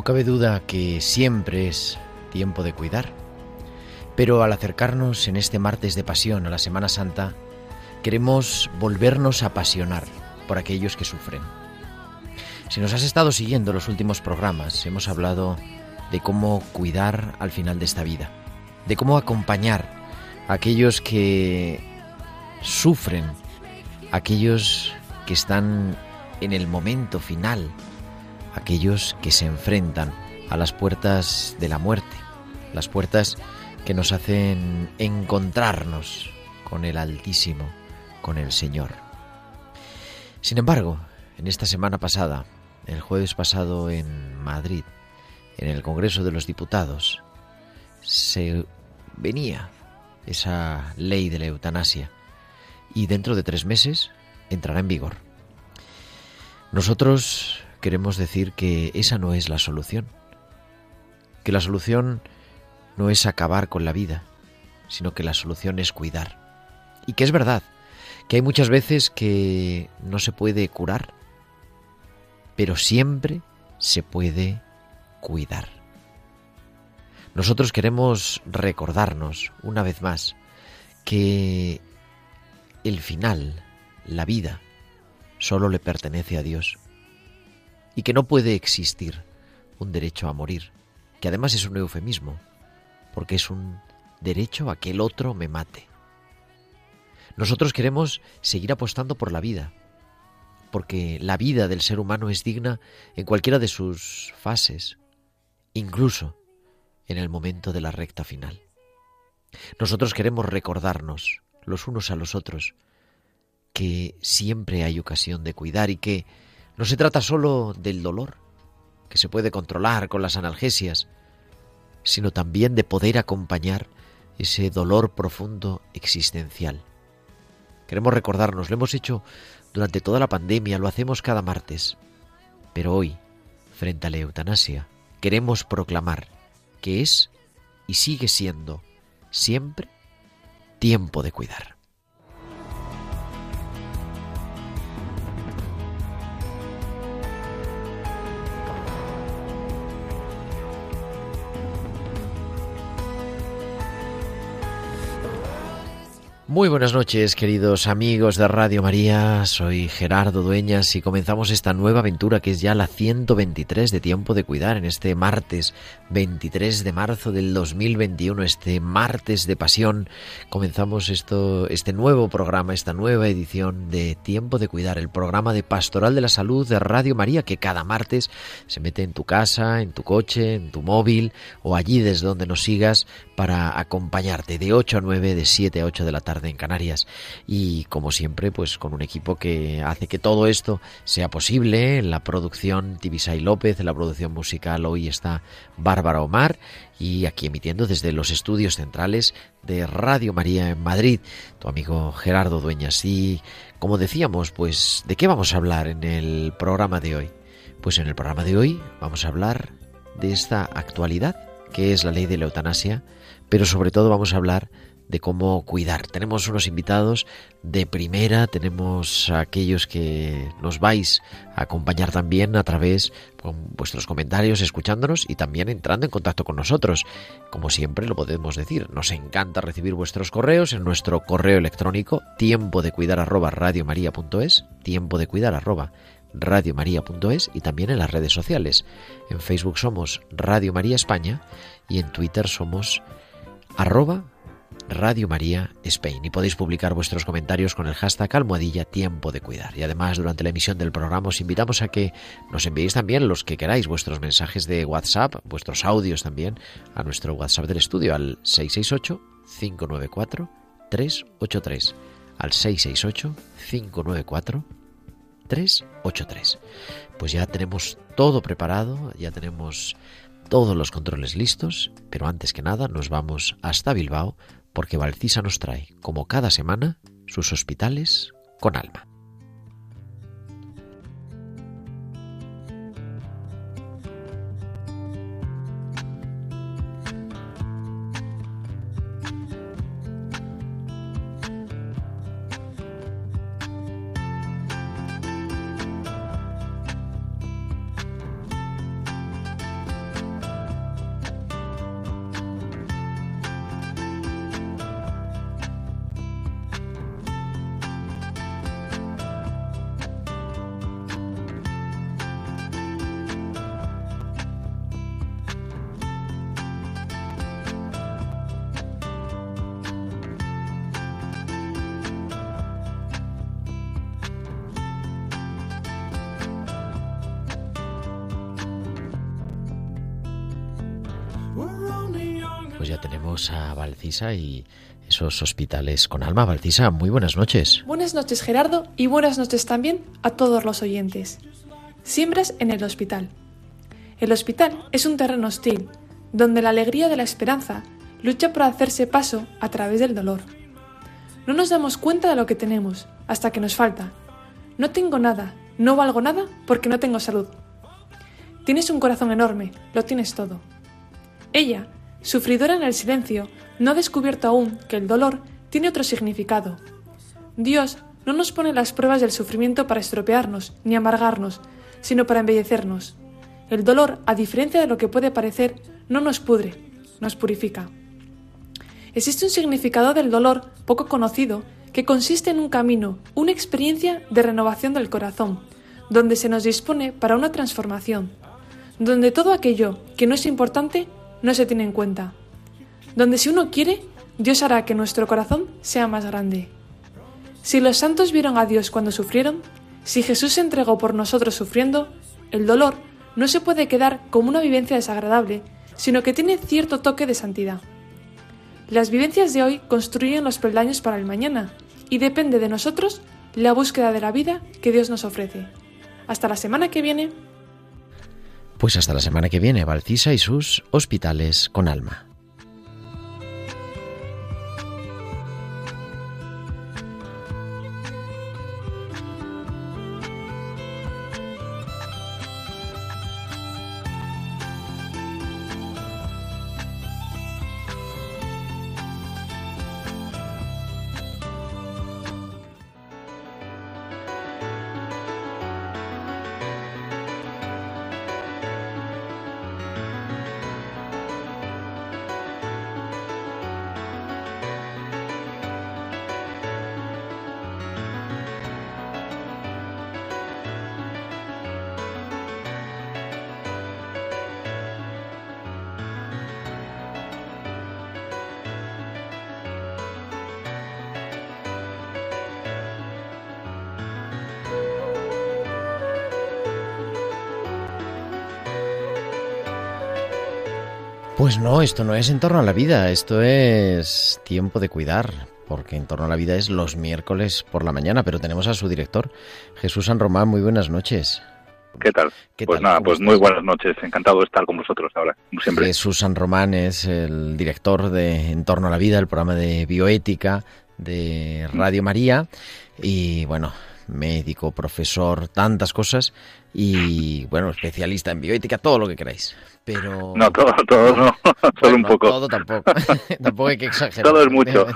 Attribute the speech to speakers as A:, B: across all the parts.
A: No cabe duda que siempre es tiempo de cuidar. Pero al acercarnos en este martes de pasión a la Semana Santa, queremos volvernos a apasionar por aquellos que sufren. Si nos has estado siguiendo los últimos programas, hemos hablado de cómo cuidar al final de esta vida, de cómo acompañar a aquellos que sufren, aquellos que están en el momento final, aquellos que se enfrentan a las puertas de la muerte, las puertas que nos hacen encontrarnos con el Altísimo, con el Señor. Sin embargo, en esta semana pasada, el jueves pasado en Madrid, en el Congreso de los Diputados, se venía esa ley de la eutanasia y dentro de tres meses entrará en vigor. Nosotros queremos decir que esa no es la solución, que la solución no es acabar con la vida, sino que la solución es cuidar. Y que es verdad, que hay muchas veces que no se puede curar, pero siempre se puede cuidar. Nosotros queremos recordarnos una vez más que el final, la vida, solo le pertenece a Dios y que no puede existir un derecho a morir, que además es un eufemismo, porque es un derecho a que el otro me mate. Nosotros queremos seguir apostando por la vida, porque la vida del ser humano es digna en cualquiera de sus fases, incluso en el momento de la recta final. Nosotros queremos recordarnos los unos a los otros que siempre hay ocasión de cuidar y que no se trata solo del dolor, que se puede controlar con las analgesias, sino también de poder acompañar ese dolor profundo existencial. Queremos recordarnos, lo hemos hecho durante toda la pandemia, lo hacemos cada martes, pero hoy, frente a la eutanasia, queremos proclamar que es y sigue siendo siempre tiempo de cuidar. Muy buenas noches, queridos amigos de Radio María. Soy Gerardo Dueñas y comenzamos esta nueva aventura que es ya la 123 de Tiempo de Cuidar en este martes 23 de marzo del 2021, este martes de pasión. Comenzamos esto, este nuevo programa, esta nueva edición de Tiempo de Cuidar, el programa de Pastoral de la Salud de Radio María que cada martes se mete en tu casa, en tu coche, en tu móvil o allí desde donde nos sigas para acompañarte de 8 a 9, de 7 a 8 de la tarde en Canarias. Y como siempre, pues con un equipo que hace que todo esto sea posible. La producción Tibisay López, la producción musical hoy está Bárbara Omar y aquí emitiendo desde los estudios centrales de Radio María en Madrid, tu amigo Gerardo Dueñas. Y como decíamos, pues ¿de qué vamos a hablar en el programa de hoy? Pues en el programa de hoy vamos a hablar de esta actualidad que es la ley de la eutanasia, pero sobre todo vamos a hablar de cómo cuidar. Tenemos unos invitados de primera, tenemos a aquellos que nos vais a acompañar también a través de vuestros comentarios, escuchándonos y también entrando en contacto con nosotros. Como siempre lo podemos decir, nos encanta recibir vuestros correos en nuestro correo electrónico tiempo de cuidar arroba radiomaria.es, tiempo de cuidar arroba radiomaria.es y también en las redes sociales. En Facebook somos Radio María España y en Twitter somos arroba Radio María Spain y podéis publicar vuestros comentarios con el hashtag almohadilla tiempo de cuidar. Y además durante la emisión del programa os invitamos a que nos enviéis también los que queráis vuestros mensajes de WhatsApp, vuestros audios también a nuestro WhatsApp del estudio al 668 594 383 al 668 594 383. Pues ya tenemos todo preparado, ya tenemos todos los controles listos, pero antes que nada nos vamos hasta Bilbao porque Valcisa nos trae, como cada semana, sus hospitales con alma. Pues ya tenemos a Valcisa y esos hospitales con alma. Valcisa, muy buenas noches.
B: Buenas noches Gerardo y buenas noches también a todos los oyentes. Siembras en el hospital. El hospital es un terreno hostil, donde la alegría de la esperanza lucha por hacerse paso a través del dolor. No nos damos cuenta de lo que tenemos hasta que nos falta. No tengo nada, no valgo nada porque no tengo salud. Tienes un corazón enorme, lo tienes todo. Ella, sufridora en el silencio, no ha descubierto aún que el dolor tiene otro significado. Dios no nos pone las pruebas del sufrimiento para estropearnos ni amargarnos, sino para embellecernos. El dolor, a diferencia de lo que puede parecer, no nos pudre, nos purifica. Existe un significado del dolor poco conocido que consiste en un camino, una experiencia de renovación del corazón, donde se nos dispone para una transformación, donde todo aquello que no es importante no se tiene en cuenta, donde si uno quiere, Dios hará que nuestro corazón sea más grande. Si los santos vieron a Dios cuando sufrieron, si Jesús se entregó por nosotros sufriendo, el dolor no se puede quedar como una vivencia desagradable, sino que tiene cierto toque de santidad. Las vivencias de hoy construyen los peldaños para el mañana, y depende de nosotros la búsqueda de la vida que Dios nos ofrece. Hasta la semana que viene.
A: Pues hasta la semana que viene, Valcisa y sus hospitales con alma. Pues no, esto no es en torno a la vida, esto es tiempo de cuidar, porque en torno a la vida es los miércoles por la mañana, pero tenemos a su director, Jesús San Román, muy buenas noches.
C: ¿Qué tal?
A: ¿Qué
C: pues
A: tal?
C: nada,
A: ¿Cómo
C: pues muy buenas noches, encantado de estar con vosotros ahora, como siempre.
A: Jesús San Román es el director de En torno a la vida, el programa de bioética de Radio María, y bueno, médico, profesor, tantas cosas y, bueno, especialista en bioética, todo lo que queráis. Pero...
C: No, todo, todo no, solo un poco.
A: Todo tampoco, tampoco hay que exagerar.
C: Todo es mucho.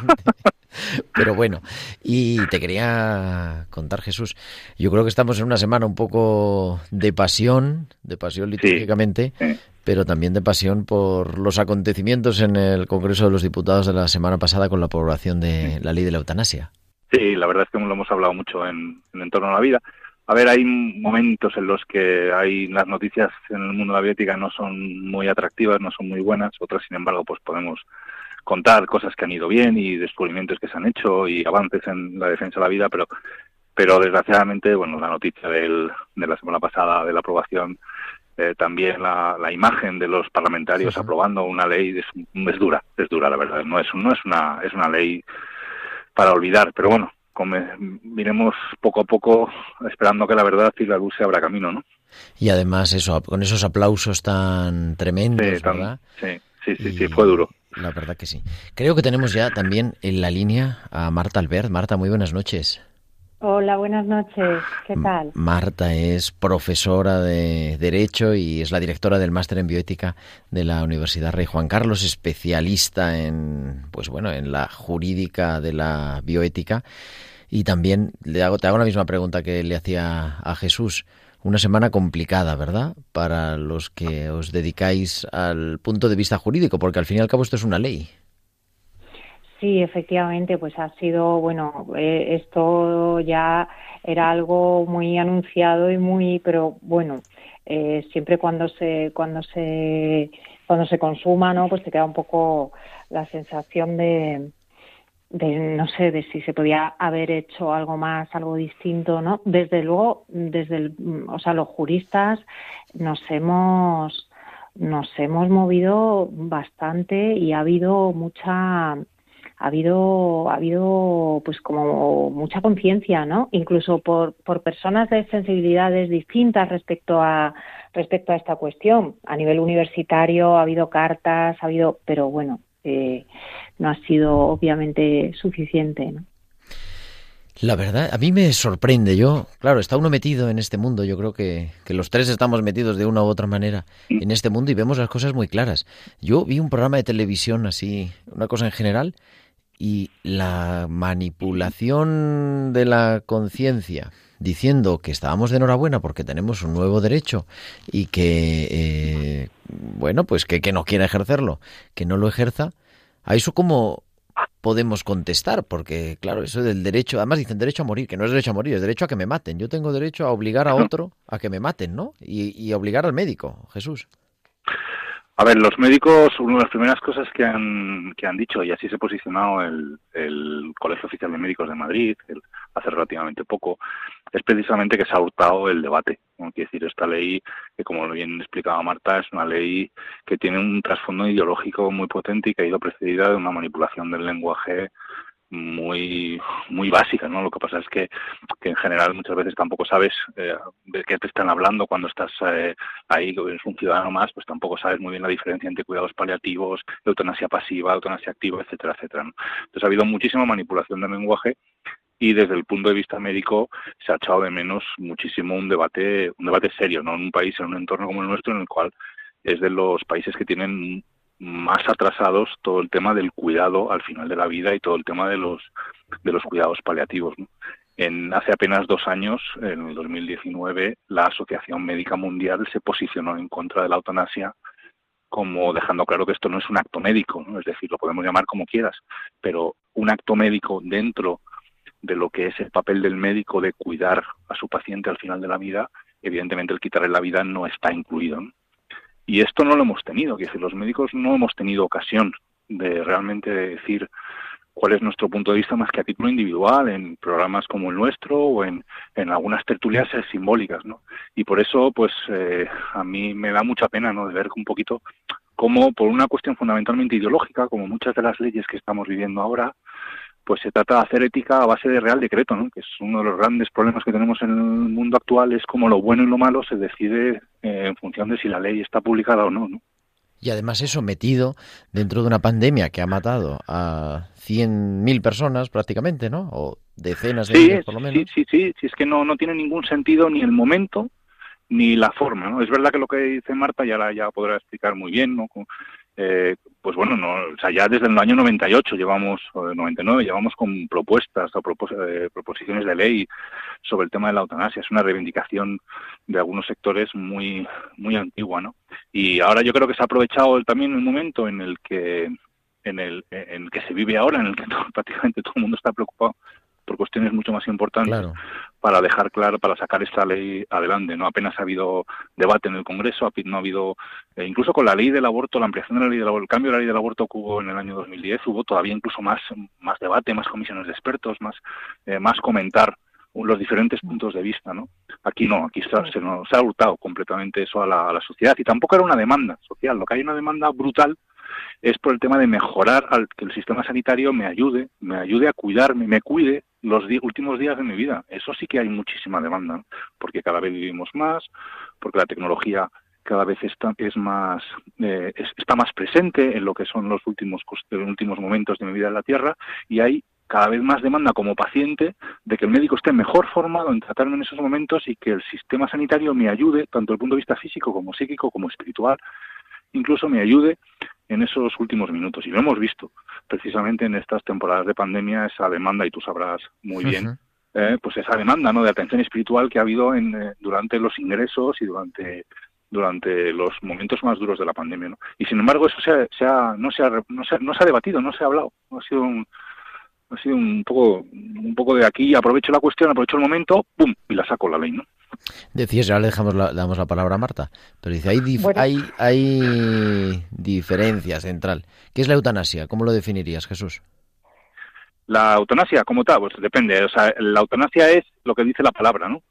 A: Pero bueno, y te quería contar, Jesús, yo creo que estamos en una semana un poco de pasión, de pasión litúrgicamente,
C: sí.
A: pero también de pasión por los acontecimientos en el Congreso de los Diputados de la semana pasada con la aprobación de la ley de la eutanasia.
C: Sí, la verdad es que lo hemos hablado mucho en, en torno a la vida. A ver, hay momentos en los que hay las noticias en el mundo de la bioética no son muy atractivas, no son muy buenas, otras, sin embargo, pues podemos contar cosas que han ido bien y descubrimientos que se han hecho y avances en la defensa de la vida, pero pero desgraciadamente, bueno, la noticia del, de la semana pasada de la aprobación, eh, también la, la, imagen de los parlamentarios
A: Sí, sí.
C: aprobando una ley es, es dura, es dura la verdad, no es no es una es una ley para olvidar, pero bueno, miremos poco a poco esperando que la verdad y la luz se abra camino, ¿no?
A: Y además eso, con esos aplausos tan tremendos,
C: Sí, tan-
A: ¿verdad?
C: sí, sí, sí,
A: Y
C: sí, fue duro.
A: La verdad que sí. Creo que tenemos ya también en la línea a Marta Albert. Marta, muy buenas noches.
D: Hola, buenas noches. ¿Qué tal?
A: Marta es profesora de Derecho y es la directora del máster en bioética de la Universidad Rey Juan Carlos, especialista en, pues bueno, en la jurídica de la bioética. Y también le hago, te hago la misma pregunta que le hacía a Jesús. Una semana complicada, ¿verdad? Para los que os dedicáis al punto de vista jurídico, porque al fin y al cabo esto es una ley.
D: Sí, efectivamente, pues ha sido, bueno, eh, esto ya era algo muy anunciado y muy, pero bueno, eh, siempre cuando se, cuando se, cuando se consuma, ¿no? Pues te queda un poco la sensación de, de no sé, de si se podía haber hecho algo más, algo distinto, ¿no? Desde luego, desde el, o sea, los juristas nos hemos nos hemos movido bastante y ha habido mucha ha habido ha habido pues como mucha conciencia no incluso por por personas de sensibilidades distintas respecto a respecto a esta cuestión a nivel universitario ha habido cartas ha habido pero bueno eh, no ha sido obviamente suficiente ¿no?
A: La verdad, a mí me sorprende. Yo, claro, está uno metido en este mundo. Yo creo que, que, los tres estamos metidos de una u otra manera en este mundo y vemos las cosas muy claras. Yo vi un programa de televisión así, una cosa en general, y la manipulación de la conciencia diciendo que estábamos de enhorabuena porque tenemos un nuevo derecho y que, eh, bueno, pues que, que no quiera ejercerlo, que no lo ejerza, a eso como podemos contestar, porque claro, eso del derecho, además dicen derecho a morir, que no es derecho a morir, es derecho a que me maten. Yo tengo derecho a obligar a otro a que me maten, ¿no? Y, y obligar al médico, Jesús.
C: A ver, los médicos, una de las primeras cosas que han, que han dicho, y así se ha posicionado el, el Colegio Oficial de Médicos de Madrid el, hace relativamente poco, es precisamente que se ha hurtado el debate. ¿no? Quiere decir, esta ley, que como bien explicaba Marta, es una ley que tiene un trasfondo ideológico muy potente y que ha ido precedida de una manipulación del lenguaje muy muy básica, ¿no? Lo que pasa es que, que en general muchas veces tampoco sabes eh, de qué te están hablando cuando estás eh, ahí, eres un ciudadano más, pues tampoco sabes muy bien la diferencia entre cuidados paliativos, eutanasia pasiva, eutanasia activa, etcétera, etcétera. Entonces ha habido muchísima manipulación del lenguaje y desde el punto de vista médico se ha echado de menos muchísimo un debate un debate serio, ¿no? En un país, en un entorno como el nuestro, en el cual es de los países que tienen más atrasados todo el tema del cuidado al final de la vida y todo el tema de los de los cuidados paliativos. En hace apenas dos años, en el 2019, la Asociación Médica Mundial se posicionó en contra de la eutanasia como dejando claro que esto no es un acto médico, ¿no? es decir, lo podemos llamar como quieras, pero un acto médico dentro de lo que es el papel del médico de cuidar a su paciente al final de la vida, evidentemente el quitarle la vida no está incluido. Y esto no lo hemos tenido, que decir, los médicos no hemos tenido ocasión de realmente decir cuál es nuestro punto de vista más que a título individual en programas como el nuestro o en, en algunas tertulias simbólicas, ¿no? Y por eso, pues, eh, a mí me da mucha pena, ¿no?, de ver un poquito cómo, por una cuestión fundamentalmente ideológica, como muchas de las leyes que estamos viviendo ahora, pues se trata de hacer ética a base de real decreto, ¿no? que es uno de los grandes problemas que tenemos en el mundo actual, es como lo bueno y lo malo se decide eh, en función de si la ley está publicada o no. ¿no?
A: Y además eso metido dentro de una pandemia que ha matado a 100.000 personas prácticamente, ¿no? O decenas de
C: sí,
A: por lo menos.
C: Sí, sí, sí, sí, es que no, no tiene ningún sentido ni el momento ni la forma, ¿no? Es verdad que lo que dice Marta ya la ya podrá explicar muy bien, ¿no? Eh, pues bueno, no, o sea, ya desde el año 98 llevamos, o 99, llevamos con propuestas o eh, proposiciones de ley sobre el tema de la eutanasia. Es una reivindicación de algunos sectores muy, muy antigua, ¿no? Y ahora yo creo que se ha aprovechado también el momento en el que en el, en el que se vive ahora, en el que prácticamente todo el mundo está preocupado por cuestiones mucho más importantes para dejar claro, para sacar esta ley adelante. No apenas ha habido debate en el Congreso, no ha habido, eh, incluso con la ley del aborto, la ampliación de la ley del aborto, el cambio de la ley del aborto que hubo en el año 2010, hubo todavía incluso más, más debate, más comisiones de expertos, más, eh, más comentar los diferentes puntos de vista, ¿no? Aquí no, aquí se, se nos ha hurtado completamente eso a la, a la sociedad y tampoco era una demanda social, lo que hay una demanda brutal es por el tema de mejorar al que el sistema sanitario me ayude, me ayude a cuidarme, me cuide los últimos días de mi vida. Eso sí que hay muchísima demanda, porque cada vez vivimos más, porque la tecnología cada vez está es más eh, está más presente en lo que son los últimos los últimos momentos de mi vida en la Tierra y hay cada vez más demanda como paciente de que el médico esté mejor formado en tratarme en esos momentos y que el sistema sanitario me ayude tanto desde el punto de vista físico como psíquico como espiritual incluso me ayude en esos últimos minutos. Y lo hemos visto precisamente en estas temporadas de pandemia, esa demanda, y tú sabrás muy bien, eh, pues esa demanda ¿no? de atención espiritual que ha habido en, eh, durante los ingresos y durante durante los momentos más duros de la pandemia. ¿no? Y sin embargo, eso se ha, no, se ha, no, se no se ha debatido, no se ha hablado. Ha sido un, ha sido un poco, un poco de aquí, aprovecho la cuestión, aprovecho el momento, ¡pum! y la saco la ley, ¿no?
A: Decías, ahora le dejamos la, damos la palabra a Marta, pero dice, hay, hay, hay diferencia central. ¿Qué es la eutanasia? ¿Cómo lo definirías, Jesús?
C: La eutanasia, como tal, pues depende. O sea, la eutanasia es lo que dice la palabra, ¿no?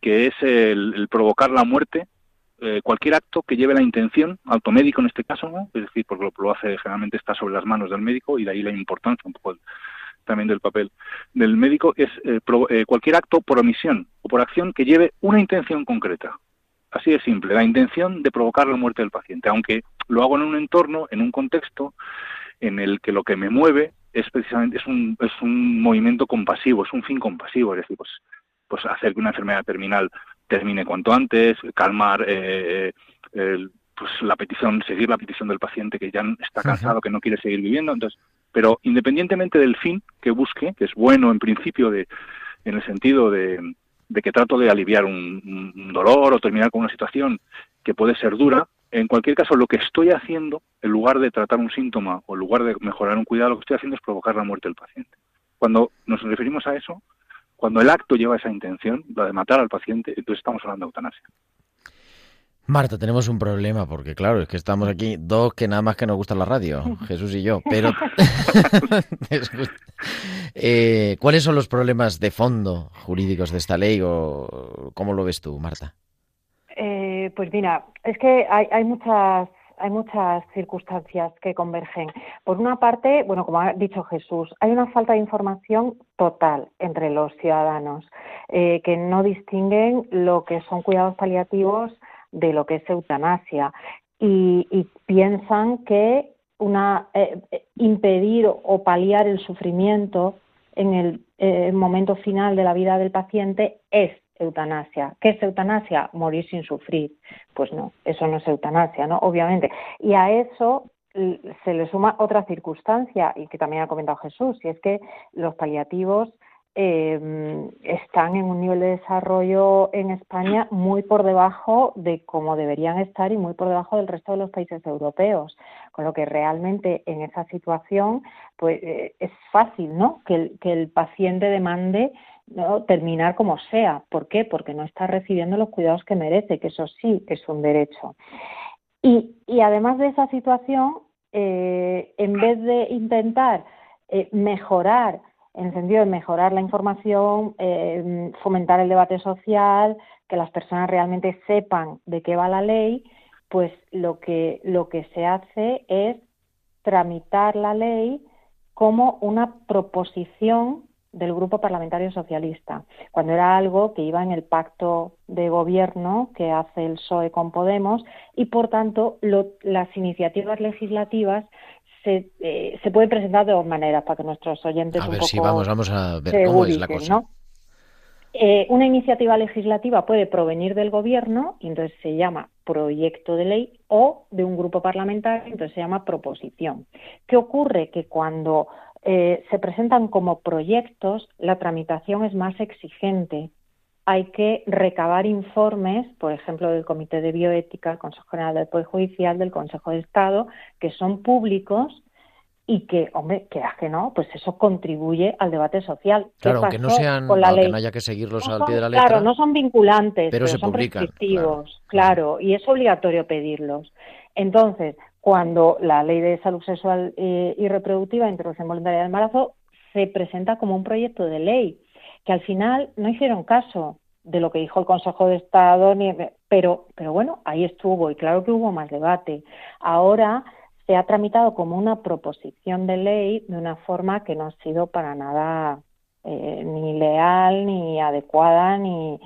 C: Que es el, provocar la muerte, eh, cualquier acto que lleve la intención, automédico en este caso, ¿no? Es decir, porque lo, lo hace generalmente está sobre las manos del médico y de ahí la importancia un poco también del papel del médico, es eh, eh, cualquier acto por omisión o por acción que lleve una intención concreta. Así de simple, la intención de provocar la muerte del paciente, aunque lo hago en un entorno, en un contexto en el que lo que me mueve es precisamente es un, es un movimiento compasivo, es un fin compasivo, es decir, pues, pues hacer que una enfermedad terminal termine cuanto antes, calmar eh, pues la petición, seguir la petición del paciente que ya está cansado, que no quiere seguir viviendo. Entonces, pero independientemente del fin que busque, que es bueno en principio de, en el sentido de, que trato de aliviar un, dolor o terminar con una situación que puede ser dura, en cualquier caso lo que estoy haciendo, en lugar de tratar un síntoma o en lugar de mejorar un cuidado, lo que estoy haciendo es provocar la muerte del paciente. Cuando nos referimos a eso, cuando el acto lleva esa intención, la de matar al paciente, entonces estamos hablando de eutanasia.
A: Marta, tenemos un problema porque claro, es que estamos aquí dos que nada más que nos gusta la radio, Jesús y yo, pero eh, ¿cuáles son los problemas de fondo jurídicos de esta ley o cómo lo ves tú, Marta?
D: Eh, pues mira, es que hay, muchas hay muchas circunstancias que convergen. Por una parte, bueno, como ha dicho Jesús, hay una falta de información total entre los ciudadanos eh, que no distinguen lo que son cuidados paliativos de lo que es eutanasia y, piensan que una, eh, impedir o paliar el sufrimiento en el eh, momento final de la vida del paciente es eutanasia. ¿Qué es eutanasia? Morir sin sufrir. Pues no, eso no es eutanasia, ¿no? Obviamente. Y a eso se le suma otra circunstancia, y que también ha comentado Jesús, y es que los paliativos eh, están en un nivel de desarrollo en España muy por debajo de cómo deberían estar y muy por debajo del resto de los países europeos. Con lo que realmente en esa situación pues eh, es fácil ¿no? que, el, paciente demande terminar como sea. ¿Por qué? Porque no está recibiendo los cuidados que merece, que eso sí es un derecho. Y, y además de esa situación, eh, en vez de intentar eh, mejorar en el sentido de mejorar la información, eh, fomentar el debate social, que las personas realmente sepan de qué va la ley, pues lo que, lo que se hace es tramitar la ley como una proposición del Grupo Parlamentario Socialista, cuando era algo que iba en el pacto de gobierno que hace el PSOE con Podemos y, por tanto, las iniciativas legislativas se, eh, se, pueden presentar de dos maneras para que nuestros oyentes
A: a
D: ver
A: si vamos vamos a ver cómo es la cosa.
D: eh, una iniciativa legislativa puede provenir del gobierno y entonces se llama proyecto de ley o de un grupo parlamentario entonces se llama proposición. Qué ocurre que cuando eh, se presentan como proyectos, la tramitación es más exigente. Hay que recabar informes, por ejemplo, del Comité de Bioética, el Consejo General del Poder Judicial, del Consejo de Estado, que son públicos y que, hombre, que que no, pues eso contribuye al debate social.
A: Claro, aunque no sean, no haya que seguirlos al pie de la letra.
D: Claro, no son vinculantes,
A: pero,
D: son
A: publican,
D: prescriptivos, claro, y es obligatorio pedirlos. Entonces, cuando la ley de salud sexual eh, y reproductiva, introducción voluntaria del embarazo, se presenta como un proyecto de ley, que al final no hicieron caso de lo que dijo el Consejo de Estado, ni, pero, pero bueno, ahí estuvo y claro que hubo más debate. Ahora se ha tramitado como una proposición de ley de una forma que no ha sido para nada eh, ni leal, ni adecuada, ni,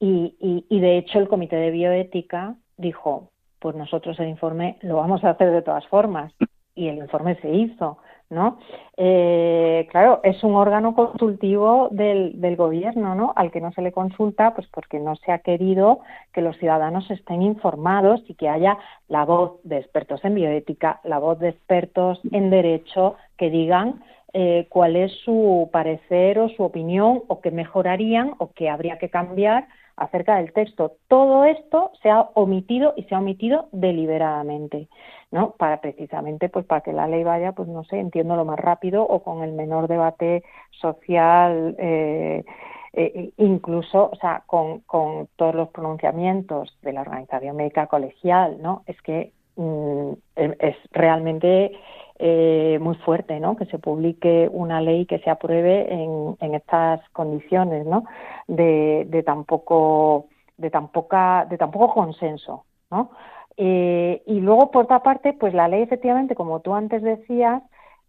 D: y, y de hecho el Comité de Bioética dijo, pues nosotros el informe lo vamos a hacer de todas formas. Y el informe se hizo, ¿no? Eh, claro, es un órgano consultivo del, gobierno, ¿no? Al que no se le consulta, pues porque no se ha querido que los ciudadanos estén informados y que haya la voz de expertos en bioética, la voz de expertos en derecho que digan eh, cuál es su parecer o su opinión o qué mejorarían o qué habría que cambiar acerca del texto. Todo esto se ha omitido y se ha omitido deliberadamente, ¿no? Para precisamente, pues para que la ley vaya, pues no sé, entiendo lo más rápido o con el menor debate social, eh, eh, incluso, o sea, con, con, todos los pronunciamientos de la organización médica colegial, ¿no? Es que mm, es realmente eh, muy fuerte, ¿no? Que se publique una ley que se apruebe en, en estas condiciones, ¿no? De, de tan poco, de tan poca, de tan poco consenso, ¿no? Eh, y luego, por otra parte, pues la ley, efectivamente, como tú antes decías,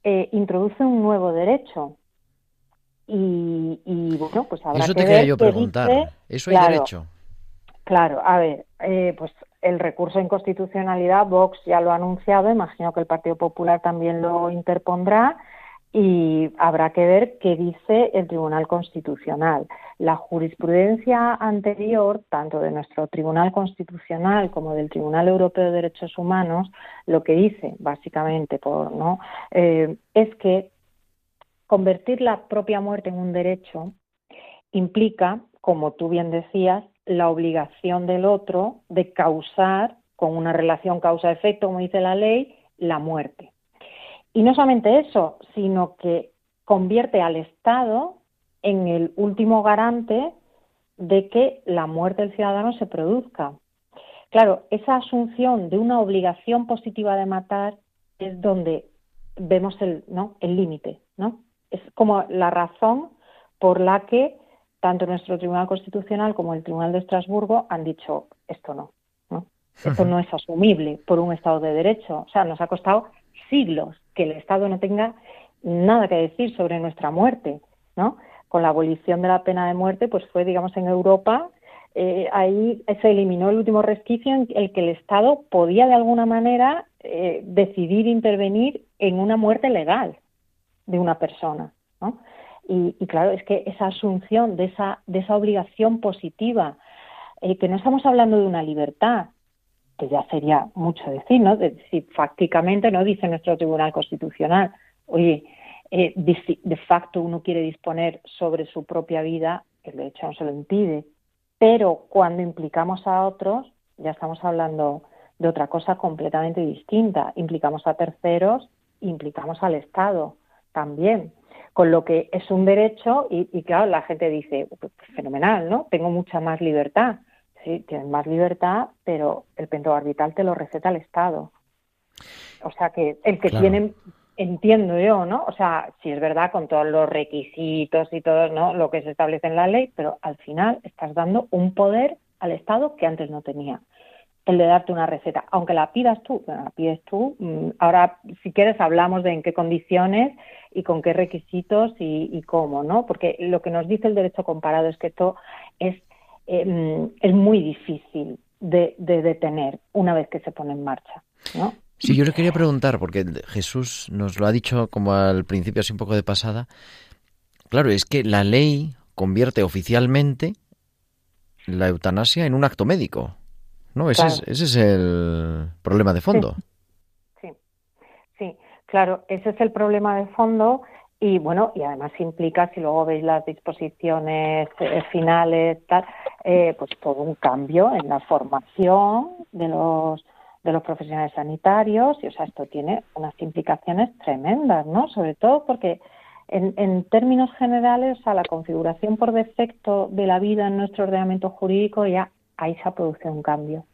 D: eh, introduce un nuevo derecho. Y, y bueno, pues habrá
A: Eso
D: te
A: quería yo preguntar. ¿Eso hay derecho?
D: Claro, a ver, eh, pues el recurso de inconstitucionalidad, Vox ya lo ha anunciado, imagino que el Partido Popular también lo interpondrá y habrá que ver qué dice el Tribunal Constitucional. La jurisprudencia anterior, tanto de nuestro Tribunal Constitucional como del Tribunal Europeo de Derechos Humanos, lo que dice, básicamente, por, ¿no? Eh, es que convertir la propia muerte en un derecho implica, como tú bien decías, la obligación del otro de causar, con una relación causa-efecto, como dice la ley, la muerte. Y no solamente eso, sino que convierte al Estado en el último garante de que la muerte del ciudadano se produzca. Claro, esa asunción de una obligación positiva de matar es donde vemos el ¿no? el límite, ¿no? Es como la razón por la que tanto nuestro Tribunal Constitucional como el Tribunal de Estrasburgo han dicho esto no, ¿no? Esto no es asumible por un Estado de Derecho. O sea, nos ha costado siglos que el Estado no tenga nada que decir sobre nuestra muerte, ¿no? Con la abolición de la pena de muerte, pues fue, digamos, en Europa, eh, ahí se eliminó el último resquicio en el que el Estado podía de alguna manera eh, decidir intervenir en una muerte legal de una persona, ¿no? Y, claro, es que esa asunción de esa, de esa obligación positiva, eh, que no estamos hablando de una libertad, que ya sería mucho decir, ¿no? De, si fácticamente no dice nuestro Tribunal Constitucional, oye, eh, de, facto uno quiere disponer sobre su propia vida, el derecho no se lo impide, pero cuando implicamos a otros, ya estamos hablando de otra cosa completamente distinta. Implicamos a terceros, implicamos al Estado también con lo que es un derecho y, claro, la gente dice, pues, pues, fenomenal, ¿no? Tengo mucha más libertad. Sí, tienes más libertad, pero el pentobarbital te lo receta el Estado. O sea que el que tiene, entiendo yo, ¿no? O sea, si es verdad con todos los requisitos y todo, ¿no? Lo que se establece en la ley, pero al final estás dando un poder al Estado que antes no tenía. El de darte una receta, aunque la pidas tú, la pides tú. Mm, ahora, si quieres, hablamos de en qué condiciones y con qué requisitos y, cómo, ¿no? Porque lo que nos dice el derecho comparado es que esto es, em, es muy difícil de, detener una vez que se pone en marcha, ¿no?
A: Sí, yo le quería preguntar, porque Jesús nos lo ha dicho como al principio, así un poco de pasada. Claro, es que la ley convierte oficialmente la eutanasia en un acto médico. ¿No? Ese, es, ese es el problema de fondo.
D: Sí. sí, claro, ese es el problema de fondo y bueno, y además implica, si luego veis las disposiciones eh, finales, tal, eh, pues todo un cambio en la formación de los de los profesionales sanitarios y o sea esto tiene unas implicaciones tremendas no sobre todo porque en, en términos generales o sea la configuración por defecto de la vida en nuestro ordenamiento jurídico ya ahí se ha producido un cambio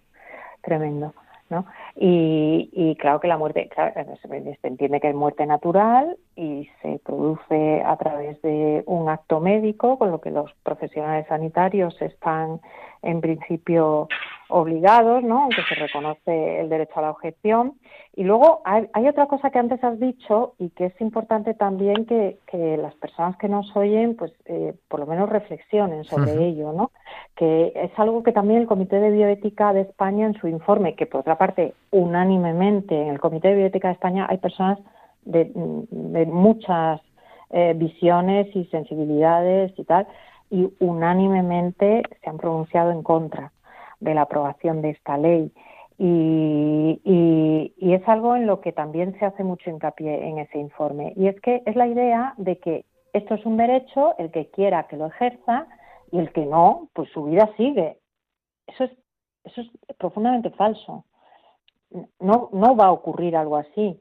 D: tremendo. ¿no? Y, claro que la muerte, se entiende que es muerte natural y se produce a través de un acto médico, con lo que los profesionales sanitarios están en principio obligados, ¿no? aunque se reconoce el derecho a la objeción. Y luego hay, otra cosa que antes has dicho y que es importante también que, las personas que nos oyen, pues eh, por lo menos reflexionen sobre ello, ¿no? que es algo que también el Comité de Bioética de España en su informe, que por otra parte unánimemente en el Comité de Bioética de España hay personas de, muchas eh, visiones y sensibilidades y tal, y unánimemente se han pronunciado en contra de la aprobación de esta ley. Y, y, es algo en lo que también se hace mucho hincapié en ese informe. Y es que es la idea de que esto es un derecho, el que quiera que lo ejerza y el que no, pues su vida sigue. Eso es, eso es profundamente falso. No, no va a ocurrir algo así.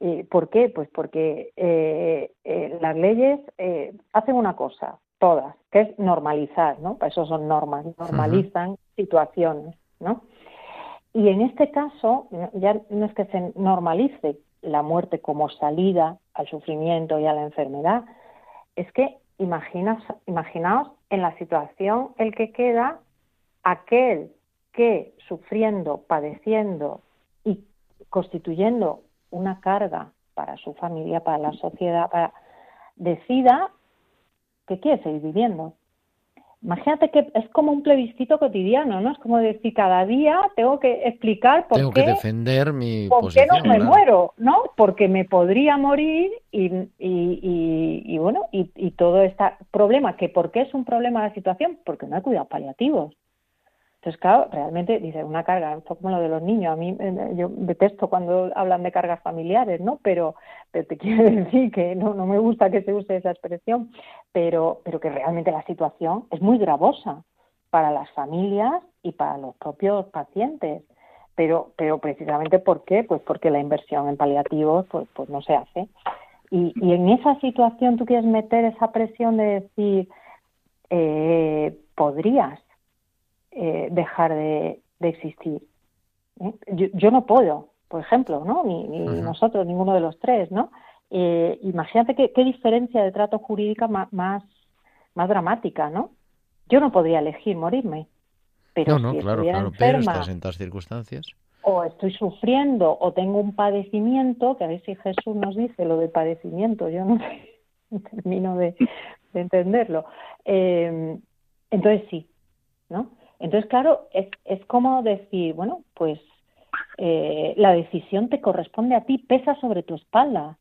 D: Eh, ¿Por qué? Pues porque eh, eh, las leyes hacen una cosa, todas, que es normalizar, ¿no? Para eso son normas, normalizan situaciones, ¿no? Y en este caso, ya no es que se normalice la muerte como salida al sufrimiento y a la enfermedad, es que imaginaos en la situación el que queda aquel que sufriendo, padeciendo y constituyendo una carga para su familia, para la sociedad, para, decida que quiere seguir viviendo. Imagínate que es como un plebiscito cotidiano, ¿no? Es como decir, cada día tengo que explicar por
A: tengo
D: qué...
A: que defender mi
D: ¿Por qué no me muero? ¿No? Porque me podría morir y, y, y, bueno, y, y todo este problema, que ¿por qué es un problema la situación? Porque no hay cuidados paliativos. Entonces, claro, realmente, dice, una carga, esto como lo de los niños, a mí eh, yo detesto cuando hablan de cargas familiares, ¿no? Pero, te quiero decir que no, no me gusta que se use esa expresión, pero, pero que realmente la situación es muy gravosa para las familias y para los propios pacientes. Pero, pero precisamente ¿por qué? Pues porque la inversión en paliativos pues, pues no se hace. Y, y en esa situación tú quieres meter esa presión de decir, eh, podrías eh, dejar de, existir. ¿eh? Yo, no puedo, por ejemplo, ¿no? Ni, nosotros, ninguno de los tres, ¿no? Eh, imagínate qué, diferencia de trato jurídica más, más, dramática, ¿no? Yo no podría elegir morirme, pero
A: no, no,
D: si
A: claro, claro, pero estás en circunstancias.
D: O estoy sufriendo o tengo un padecimiento, que a ver si Jesús nos dice lo del padecimiento, yo no, termino de, entenderlo. entonces sí, ¿no? Entonces, claro, es, es como decir, bueno, pues eh, la decisión te corresponde a ti, pesa sobre tu espalda,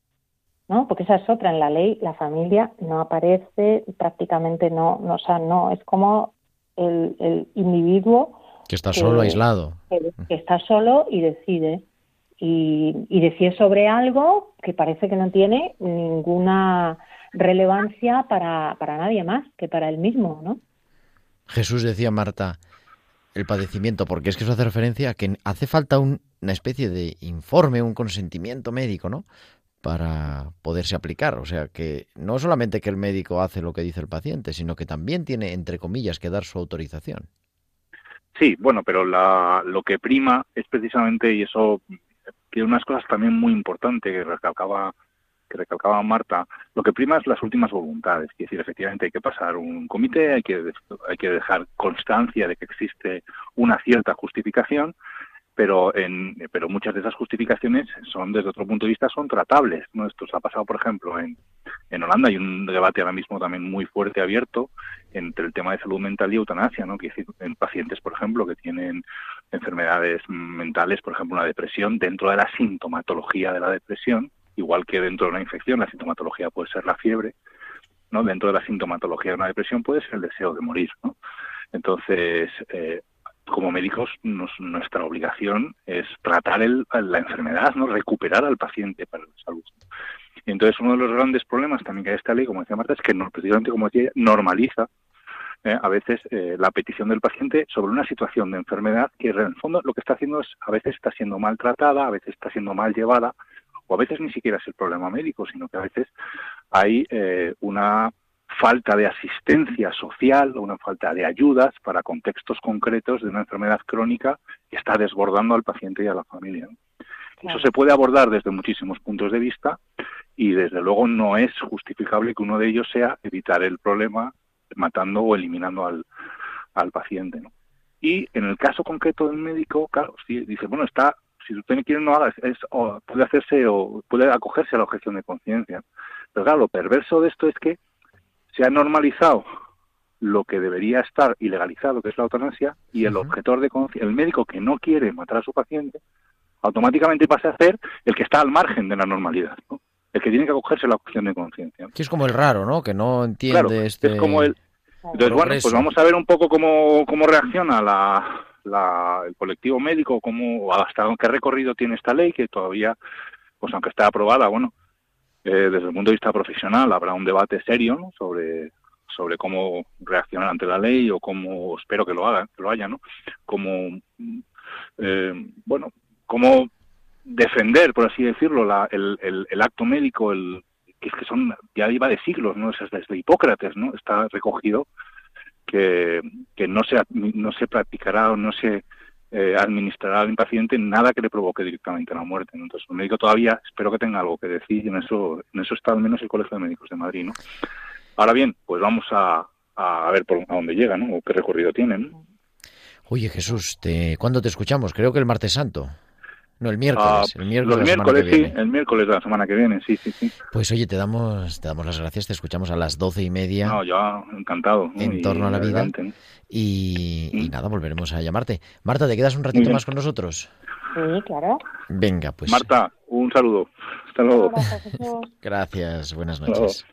D: ¿no? Porque esa es otra, en la ley la familia no aparece, prácticamente no, no o sea, no, es como el, el individuo
A: que está solo, aislado.
D: Que, está solo y decide. Y, y decide sobre algo que parece que no tiene ninguna relevancia para, para nadie más que para él mismo, ¿no?
A: Jesús decía, Marta, el padecimiento, porque es que eso hace referencia a que hace falta una especie de informe, un consentimiento médico, ¿no? Para poderse aplicar. O sea, que no solamente que el médico hace lo que dice el paciente, sino que también tiene, entre comillas, que dar su autorización.
C: Sí, bueno, pero la, lo que prima es precisamente, y eso tiene unas cosas también muy importantes que recalcaba que recalcaba Marta, lo que prima es las últimas voluntades. Es decir, efectivamente hay que pasar un comité, hay que, hay que dejar constancia de que existe una cierta justificación, pero en, pero muchas de esas justificaciones son desde otro punto de vista son tratables no esto se ha pasado por ejemplo en, en Holanda. Hay un debate ahora mismo también muy fuerte abierto entre el tema de salud mental y eutanasia no que en pacientes por ejemplo que tienen enfermedades mentales por ejemplo una depresión dentro de la sintomatología de la depresión igual que dentro de una infección la sintomatología puede ser la fiebre no dentro de la sintomatología de una depresión puede ser el deseo de morir no entonces, eh, como médicos nuestra obligación es tratar el, la enfermedad, no recuperar al paciente para la salud. Y entonces uno de los grandes problemas también que hay esta ley, como decía Marta, es que precisamente como decía, normaliza eh, a veces eh, la petición del paciente sobre una situación de enfermedad que en el fondo lo que está haciendo es a veces está siendo maltratada, a veces está siendo mal llevada o a veces ni siquiera es el problema médico, sino que a veces hay eh, una falta de asistencia social o una falta de ayudas para contextos concretos de una enfermedad crónica que está desbordando al paciente y a la familia. Eso se puede abordar desde muchísimos puntos de vista y desde luego no es justificable que uno de ellos sea evitar el problema matando o eliminando al, al paciente. ¿no? Y en el caso concreto del médico, claro, si dice, bueno, está, si usted quiere no haga, es, puede hacerse o puede acogerse a la objeción de conciencia. Pero claro, lo perverso de esto es que se ha normalizado lo que debería estar ilegalizado, que es la eutanasia, y el objetor de el médico que no quiere matar a su paciente, automáticamente pasa a ser el que está al margen de la normalidad, ¿no? el que tiene que acogerse a la opción de conciencia.
A: Que es como el raro, ¿no? Que no entiende este...
C: Es como el... Entonces, bueno, pues vamos a ver un poco cómo, cómo reacciona la, la, el colectivo médico, cómo, hasta qué recorrido tiene esta ley, que todavía, pues aunque está aprobada, bueno, eh, desde el punto de vista profesional habrá un debate serio sobre sobre cómo reaccionar ante la ley o cómo espero que lo haga que lo haya no como eh, bueno cómo defender por así decirlo la, el, el, acto médico el que que son ya iba de siglos no es desde Hipócrates no está recogido que, que no se no se practicará o no se eh, administrará al paciente nada que le provoque directamente la muerte. Entonces, el médico todavía espero que tenga algo que decir y en eso, en eso está al menos el Colegio de Médicos de Madrid. ¿no? Ahora bien, pues vamos a, a ver por, a dónde llega ¿no? o qué recorrido tienen.
A: Oye Jesús, te, ¿cuándo te escuchamos? Creo que el martes santo. No, el miércoles.
C: Ah,
A: el miércoles,
C: los miércoles, sí, el miércoles de la semana que viene, sí, sí, sí.
A: Pues oye, te damos, te damos las gracias, te escuchamos a las doce y media.
C: No, ya, encantado.
A: En torno a la vida. Y, y, mm. nada, volveremos a llamarte. Marta, ¿te quedas un ratito más con nosotros?
D: Sí, claro.
A: Venga, pues.
C: Marta, un saludo. Hasta luego.
A: Gracias, buenas noches.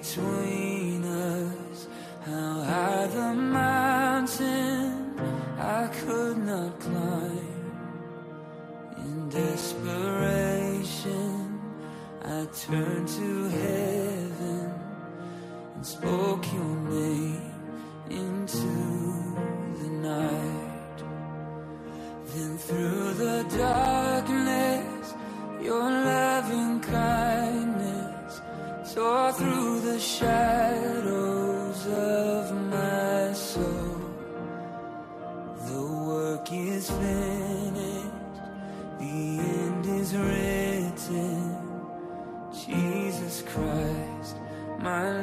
E: Between us. How high the mountain I could not climb. In desperation, I turned to heaven and spoke your name into the night. Then through the darkness, your loving kindness tore through shadows of my soul. The work is finished, the end is written. Jesus Christ, my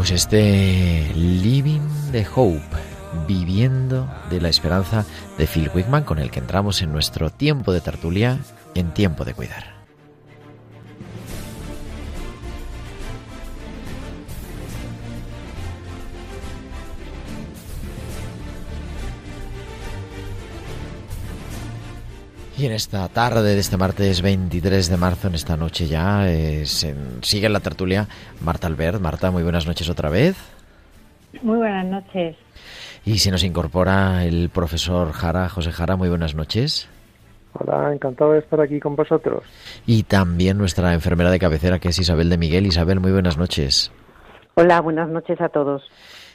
A: Pues este Living the Hope, viviendo de la esperanza de Phil Wickman, con el que entramos en nuestro tiempo de tertulia en tiempo de cuidar. Y en esta tarde de este martes 23 de marzo, en esta noche ya, eh, se- sigue en la tertulia Marta Albert. Marta, muy buenas noches otra vez.
D: Muy buenas noches.
A: Y se nos incorpora el profesor Jara, José Jara, muy buenas noches.
F: Hola, encantado de estar aquí con vosotros.
A: Y también nuestra enfermera de cabecera, que es Isabel de Miguel. Isabel, muy buenas noches.
G: Hola, buenas noches a todos.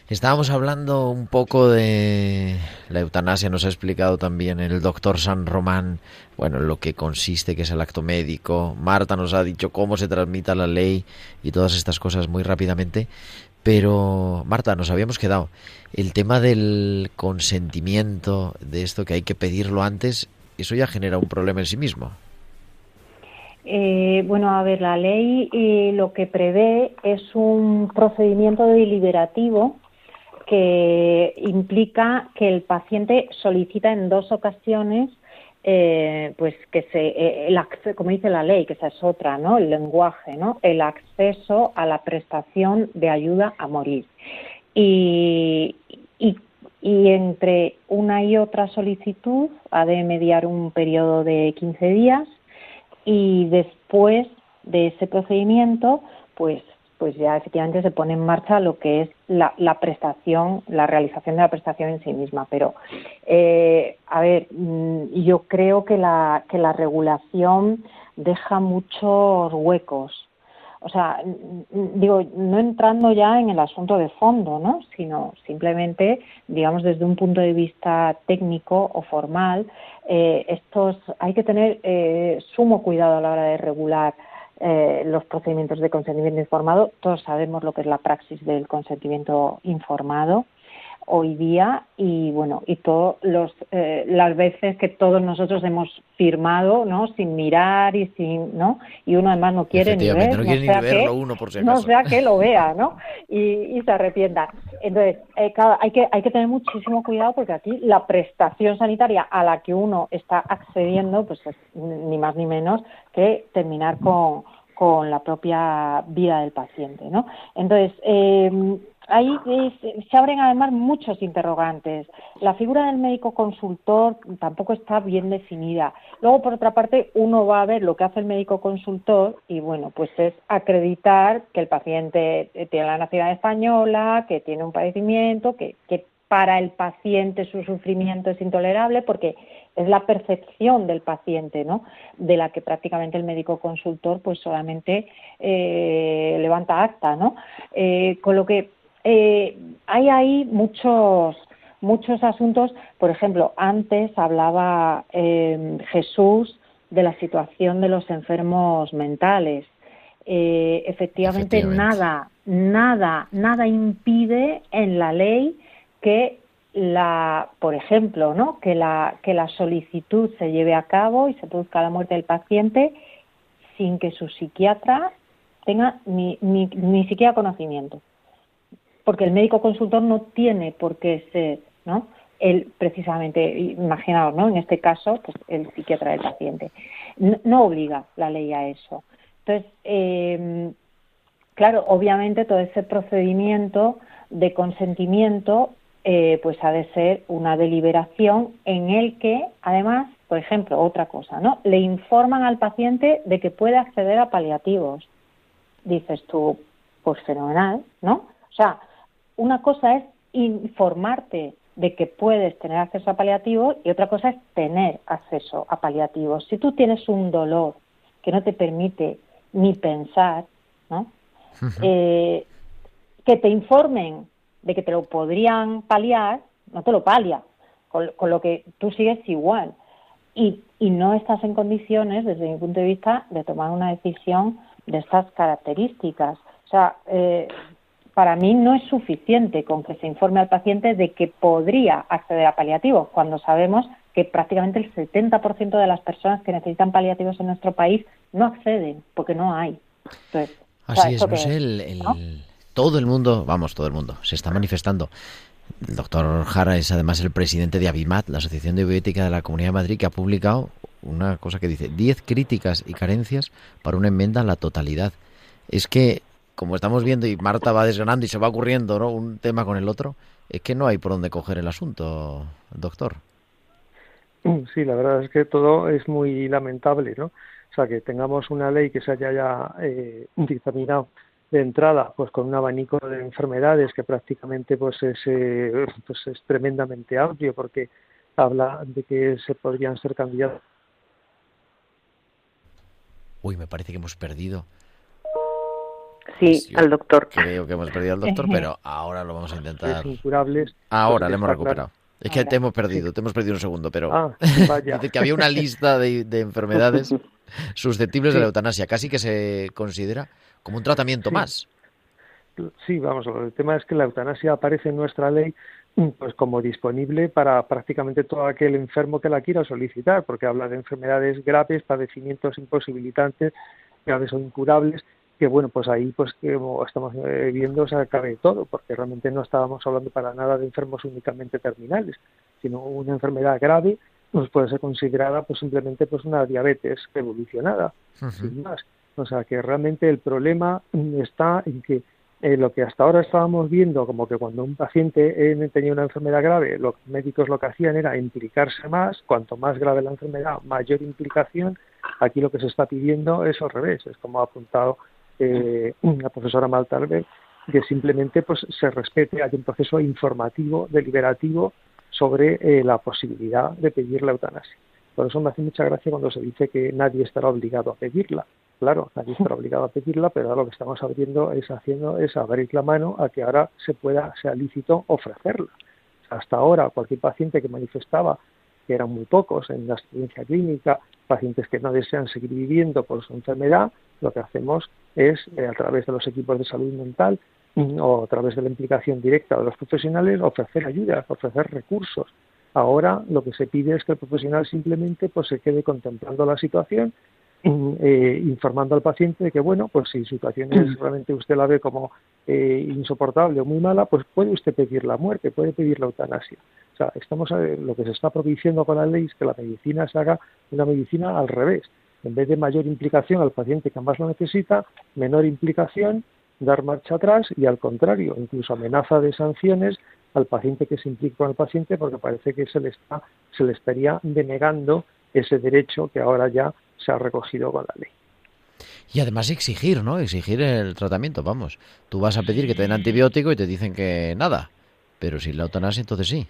A: Estábamos hablando un poco de la eutanasia, nos ha explicado también el doctor San Román, bueno, en lo que consiste, que es el acto médico. Marta nos ha dicho cómo se transmita la ley y todas estas cosas muy rápidamente. Pero, Marta, nos habíamos quedado. El tema del consentimiento, de esto que hay que pedirlo antes, eso ya genera un problema en sí mismo.
D: Eh, bueno, a ver, la ley eh, lo que prevé es un procedimiento deliberativo que implica que el paciente solicita en dos ocasiones eh, pues que se eh, como dice la ley que esa es otra no el lenguaje no el acceso a la prestación de ayuda a morir. Y, y, y entre una y otra solicitud ha de mediar un periodo de 15 días y después de ese procedimiento, pues, pues ya efectivamente se pone en marcha lo que es la, la prestación, la realización de la prestación en sí misma. Pero, eh, a ver, mm, yo creo que la, que la regulación deja muchos huecos. O sea, mm, mm, digo, no entrando ya en el asunto de fondo, ¿no? Sino simplemente, digamos, desde un punto de vista técnico o formal, eh, estos hay que tener eh, sumo cuidado a la hora de regular eh, los procedimientos de consentimiento informado. Todos sabemos lo que es la praxis del consentimiento informado hoy día y bueno y todas las veces que todos nosotros hemos firmado no sin mirar y sin no y uno además no quiere ni ver
A: no quiere ni
D: sea
A: verlo
D: que-
A: uno por si
D: no sea que lo vea no y, y se arrepienta. Entonces eh, claro, hay que hay que tener muchísimo cuidado porque aquí la prestación sanitaria a la que uno está accediendo pues es ni más ni menos que terminar con con la propia vida del paciente, ¿no? Entonces, eh, ahí es- se abren además muchos interrogantes. La figura del médico consultor tampoco está bien definida. Luego, por otra parte, uno va a ver lo que hace el médico consultor y, bueno, pues es acreditar que el paciente tiene la nacionalidad española, que tiene un padecimiento, que, que para el paciente su sufrimiento es intolerable, porque es la percepción del paciente, ¿no? De la que prácticamente el médico consultor, pues solamente eh, levanta acta, ¿no? Eh, con lo que eh, hay ahí muchos muchos asuntos. Por ejemplo, antes hablaba eh, Jesús de la situación de los enfermos mentales. Eh, efectivamente,
A: Efectivamente.
D: nada, nada, nada impide en la ley que la, por ejemplo, ¿no? que la que la solicitud se lleve a cabo y se produzca la muerte del paciente sin que su psiquiatra tenga ni, ni, ni siquiera conocimiento. Porque el médico consultor no tiene por qué ser, ¿no? Él, precisamente, imaginaos, ¿no? En este caso, pues el psiquiatra del paciente. No, obliga la ley a eso. Entonces, eh, claro, obviamente todo ese procedimiento de consentimiento eh, pues ha de ser una deliberación en el que, además, por ejemplo, otra cosa, ¿no? Le informan al paciente de que puede acceder a paliativos. Dices tú, pues fenomenal, ¿no? O sea, una cosa es informarte de que puedes tener acceso a paliativos y otra cosa es tener acceso a paliativos. Si tú tienes un dolor que no te permite ni pensar, ¿no? Eh, que te informen de que te lo podrían paliar, no te lo palia, con, con lo que tú sigues igual. Y, y no estás en condiciones, desde mi punto de vista, de tomar una decisión de estas características. O sea, eh, para mí no es suficiente con que se informe al paciente de que podría acceder a paliativos, cuando sabemos que prácticamente el 70% de las personas que necesitan paliativos en nuestro país no acceden, porque no hay. Entonces,
A: Así es,
D: ¿esto
A: no sé, el, el-
D: ¿no?
A: todo el mundo, vamos, todo el mundo, se está manifestando. El doctor Jara es además el presidente de Abimat, la Asociación de Bioética de la Comunidad de Madrid, que ha publicado una cosa que dice 10 críticas y carencias para una enmienda a la totalidad. Es que, como estamos viendo y Marta va desgranando y se va ocurriendo ¿no? un tema con el otro, es que no hay por dónde coger el asunto, doctor.
F: Sí, la verdad es que todo es muy lamentable, ¿no? O sea, que tengamos una ley que se haya ya eh, dictaminado de entrada, pues con un abanico de enfermedades que prácticamente pues es, eh, pues es tremendamente amplio, porque habla de que se podrían ser candidatos.
A: Uy, me parece que hemos perdido.
G: Sí,
A: Yo
G: al doctor.
A: Creo que hemos perdido al doctor, pero ahora lo vamos a intentar.
F: incurables.
A: Ahora
F: pues,
A: le hemos
F: claro.
A: recuperado. Es que te hemos perdido, te hemos perdido un segundo, pero
F: Ah, vaya.
A: dice que había una lista de, de enfermedades susceptibles de la eutanasia, casi que se considera como un tratamiento
F: Sí.
A: más.
F: Sí, vamos, el tema es que la eutanasia aparece en nuestra ley pues como disponible para prácticamente todo aquel enfermo que la quiera solicitar, porque habla de enfermedades graves, padecimientos imposibilitantes, graves o incurables, que bueno, pues ahí pues que estamos eh, viendo se cabe todo, porque realmente no estábamos hablando para nada de enfermos únicamente terminales, sino una enfermedad grave pues puede ser considerada pues simplemente pues una diabetes evolucionada, sin más. O sea que realmente el problema está en que eh, lo que hasta ahora estábamos viendo, como que cuando un paciente eh, tenía una enfermedad grave, los médicos lo que hacían era implicarse más, cuanto más grave la enfermedad, mayor implicación. Aquí lo que se está pidiendo es al revés, es como ha apuntado eh, la profesora Maltalver, que simplemente pues se respete, hay un proceso informativo, deliberativo sobre eh, la posibilidad de pedir la eutanasia. Por eso me hace mucha gracia cuando se dice que nadie estará obligado a pedirla. Claro, nadie estará obligado a pedirla, pero ahora lo que estamos abriendo es haciendo es abrir la mano a que ahora se pueda, sea lícito ofrecerla. Hasta ahora, cualquier paciente que manifestaba que eran muy pocos en la experiencia clínica, pacientes que no desean seguir viviendo por su enfermedad, lo que hacemos es, eh, a través de los equipos de salud mental mm, o a través de la implicación directa de los profesionales, ofrecer ayudas, ofrecer recursos. Ahora lo que se pide es que el profesional simplemente pues se quede contemplando la situación, mm, eh, informando al paciente de que bueno, pues si su situación es realmente usted la ve como eh, insoportable o muy mala, pues puede usted pedir la muerte, puede pedir la eutanasia. O sea, estamos eh, lo que se está propiciando con la ley es que la medicina se haga una medicina al revés. En vez de mayor implicación al paciente que más lo necesita, menor implicación, dar marcha atrás y al contrario, incluso amenaza de sanciones al paciente que se implica con el paciente porque parece que se le está se le estaría denegando ese derecho que ahora ya se ha recogido con la ley.
A: Y además exigir, ¿no? Exigir el tratamiento, vamos. Tú vas a pedir que te den antibiótico y te dicen que nada. Pero si la eutanasia, entonces sí.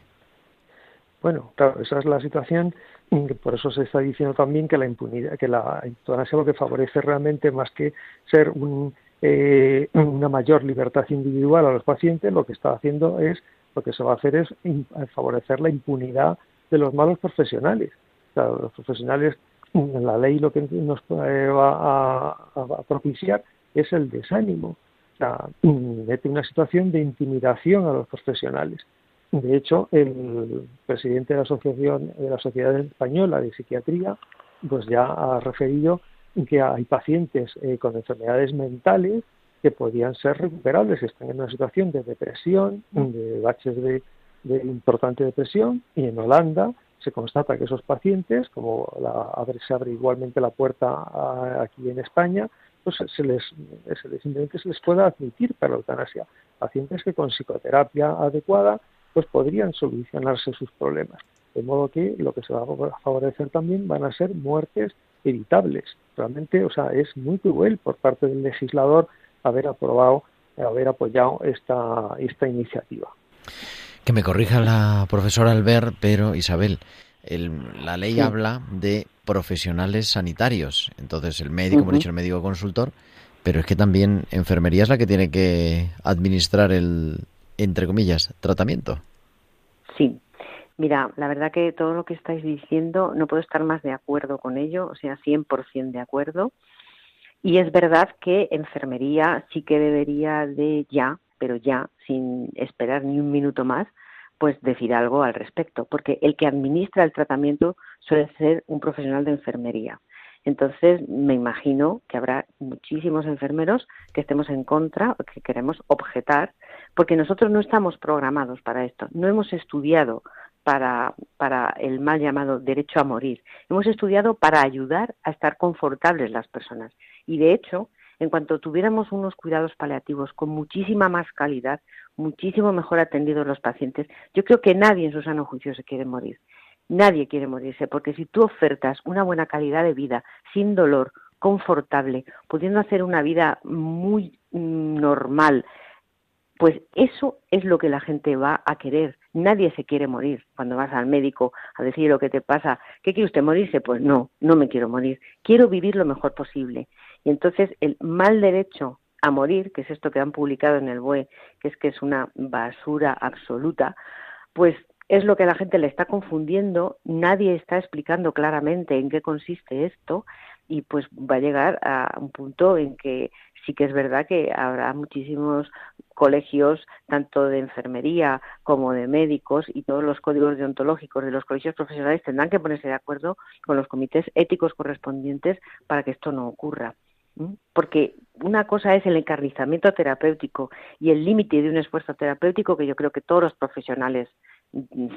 F: Bueno, claro, esa es la situación. y Por eso se está diciendo también que la impunidad, que la eutanasia lo que favorece realmente más que ser un, eh, una mayor libertad individual a los pacientes, lo que está haciendo es, lo que se va a hacer es im- favorecer la impunidad de los malos profesionales. Los profesionales, en la ley lo que nos eh, va a, a- propiciar es el desánimo. O sea, mete una situación de intimidación a los profesionales. De hecho, el presidente de la Asociación de la Sociedad Española de Psiquiatría, pues ya ha referido que hay pacientes eh, con enfermedades mentales que podían ser recuperables, que están en una situación de depresión, de baches de, importante depresión, y en Holanda se constata que esos pacientes, como la, abre- se abre igualmente la puerta a- aquí en España, pues se les, se les simplemente se les pueda admitir para la eutanasia. Pacientes que con psicoterapia adecuada pues podrían solucionarse sus problemas. De modo que lo que se va a favorecer también van a ser muertes evitables. Realmente, o sea, es muy cruel por parte del legislador haber aprobado, haber apoyado esta, esta iniciativa.
A: Que me corrija la profesora Albert, pero Isabel, el- la ley
G: Sí.
A: habla de profesionales sanitarios. Entonces, el médico, hemos
G: Ujú.
A: dicho el médico consultor, pero es que también enfermería es la que tiene que administrar el, entre comillas, tratamiento.
G: Sí. Mira, la verdad que todo lo que estáis diciendo no puedo estar más de acuerdo con ello, o sea, 100% de acuerdo. Y es verdad que enfermería sí que debería de ya, pero ya, sin esperar ni un minuto más, pues decir algo al respecto, porque el que administra el tratamiento suele ser un profesional de enfermería. Entonces, me imagino que habrá muchísimos enfermeros que estemos en contra que queremos objetar, porque nosotros no estamos programados para esto, no hemos estudiado para, para el mal llamado derecho a morir. Hemos estudiado para ayudar a estar confortables las personas. Y de hecho, en cuanto tuviéramos unos cuidados paliativos con muchísima más calidad, muchísimo mejor atendidos los pacientes, yo creo que nadie en su sano juicio se quiere morir. Nadie quiere morirse, porque si tú ofertas una buena calidad de vida, sin dolor, confortable, pudiendo hacer una vida muy mm, normal, pues eso es lo que la gente va a querer. Nadie se quiere morir. Cuando vas al médico a decir lo que te pasa, ¿qué quiere usted morirse? Pues no, no me quiero morir. Quiero vivir lo mejor posible. Y entonces el mal derecho a morir, que es esto que han publicado en el BOE, que es que es una basura absoluta, pues es lo que la gente le está confundiendo, nadie está explicando claramente en qué consiste esto y pues va a llegar a un punto en que sí que es verdad que habrá muchísimos colegios, tanto de enfermería como de médicos, y todos los códigos deontológicos de los colegios profesionales tendrán que ponerse de acuerdo con los comités éticos correspondientes para que esto no ocurra. Porque una cosa es el encarnizamiento terapéutico y el límite de un esfuerzo terapéutico, que yo creo que todos los profesionales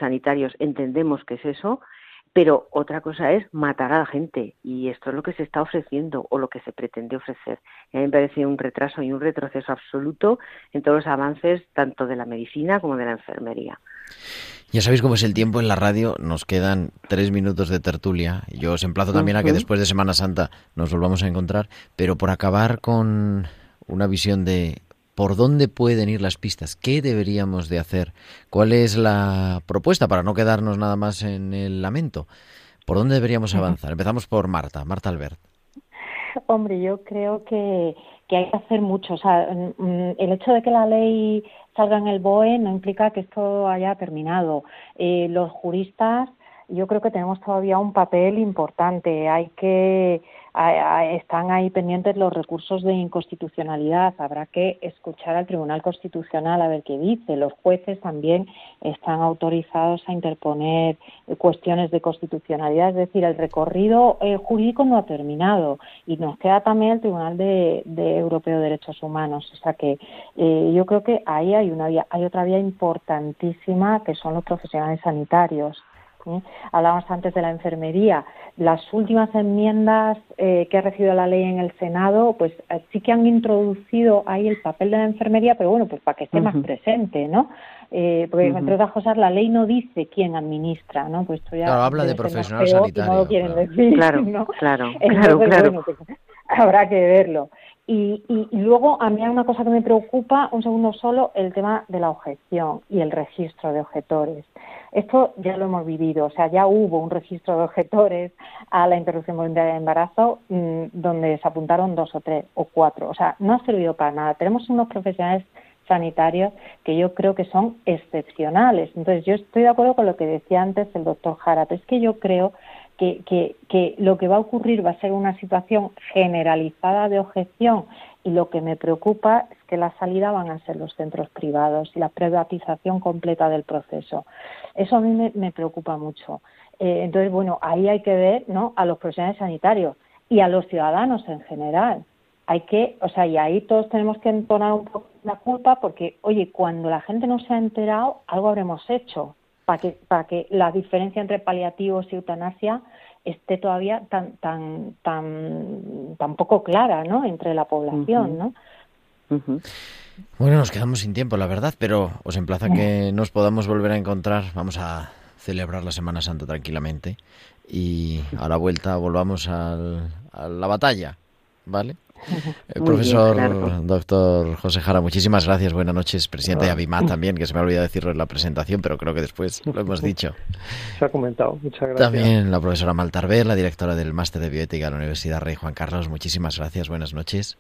G: sanitarios entendemos que es eso, pero otra cosa es matar a la gente y esto es lo que se está ofreciendo o lo que se pretende ofrecer. Y a mí me parece un retraso y un retroceso absoluto en todos los avances tanto de la medicina como de la enfermería.
A: Ya sabéis cómo es el tiempo en la radio, nos quedan tres minutos de tertulia. Yo os emplazo también a que después de Semana Santa nos volvamos a encontrar, pero por acabar con una visión de por dónde pueden ir las pistas, qué deberíamos de hacer, cuál es la propuesta para no quedarnos nada más en el lamento, por dónde deberíamos avanzar. Empezamos por Marta, Marta Albert.
D: Hombre, yo creo que, que hay que hacer mucho. O sea, mm, el hecho de que la ley salga en el BOE no implica que esto haya terminado. Eh, los juristas, yo creo que tenemos todavía un papel importante. Hay que están ahí pendientes los recursos de inconstitucionalidad. Habrá que escuchar al Tribunal Constitucional a ver qué dice. Los jueces también están autorizados a interponer cuestiones de constitucionalidad. Es decir, el recorrido eh, jurídico no ha terminado y nos queda también el Tribunal de, Europeo de Derechos Humanos. O sea que eh, yo creo que ahí hay una vía, hay otra vía importantísima que son los profesionales sanitarios. ¿Eh? Hablábamos antes de la enfermería. Las últimas enmiendas eh, que ha recibido la ley en el Senado, pues eh, sí que han introducido ahí el papel de la enfermería, pero bueno, pues para que esté más presente, ¿no? porque entre otras cosas la ley no dice quién administra, ¿no? Pues esto ya
A: claro, habla de profesional sanitario.
D: No lo quieren decir,
G: claro,
D: ¿no?
G: claro, claro, claro.
D: Pues, habrá que verlo. Y, y, luego a mí hay una cosa que me preocupa, un segundo solo, el tema de la objeción y el registro de objetores. Esto ya lo hemos vivido, o sea, ya hubo un registro de objetores a la interrupción voluntaria de embarazo mm, donde se apuntaron dos o tres o cuatro. O sea, no ha servido para nada. Tenemos unos profesionales sanitarios que yo creo que son excepcionales. Entonces, yo estoy de acuerdo con lo que decía antes el doctor Jarat. Es que yo creo que, que, lo que va a ocurrir va a ser una situación generalizada de objeción y lo que me preocupa es que la salida van a ser los centros privados y la privatización completa del proceso. Eso a mí me, preocupa mucho. Eh, entonces, bueno, ahí hay que ver ¿no? a los profesionales sanitarios y a los ciudadanos en general. Hay que, o sea, y ahí todos tenemos que entonar un poco la culpa porque, oye, cuando la gente no se ha enterado, algo habremos hecho para que, para que la diferencia entre paliativos y eutanasia esté todavía tan tan tan tan poco clara no entre la población no
A: bueno nos quedamos sin tiempo la verdad pero os emplazo a que nos podamos volver a encontrar. Vamos a celebrar la Semana Santa tranquilamente y a la vuelta volvamos al, a la batalla vale el profesor doctor José Jara, muchísimas gracias, buenas noches, presidente de Abimat también, que se me ha olvidado decirlo en la presentación, pero creo que después lo hemos dicho.
F: Se ha comentado, muchas gracias.
A: También la profesora Maltarber, la directora del Máster de Bioética de la Universidad Rey Juan Carlos, muchísimas gracias, buenas noches.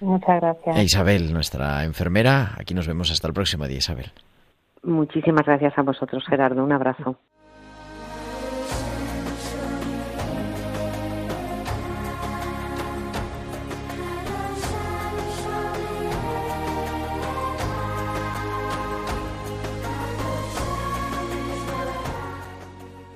D: Muchas gracias.
A: E Isabel, nuestra enfermera, aquí nos vemos hasta el próximo día, Isabel.
G: Muchísimas gracias a vosotros, Gerardo, un abrazo.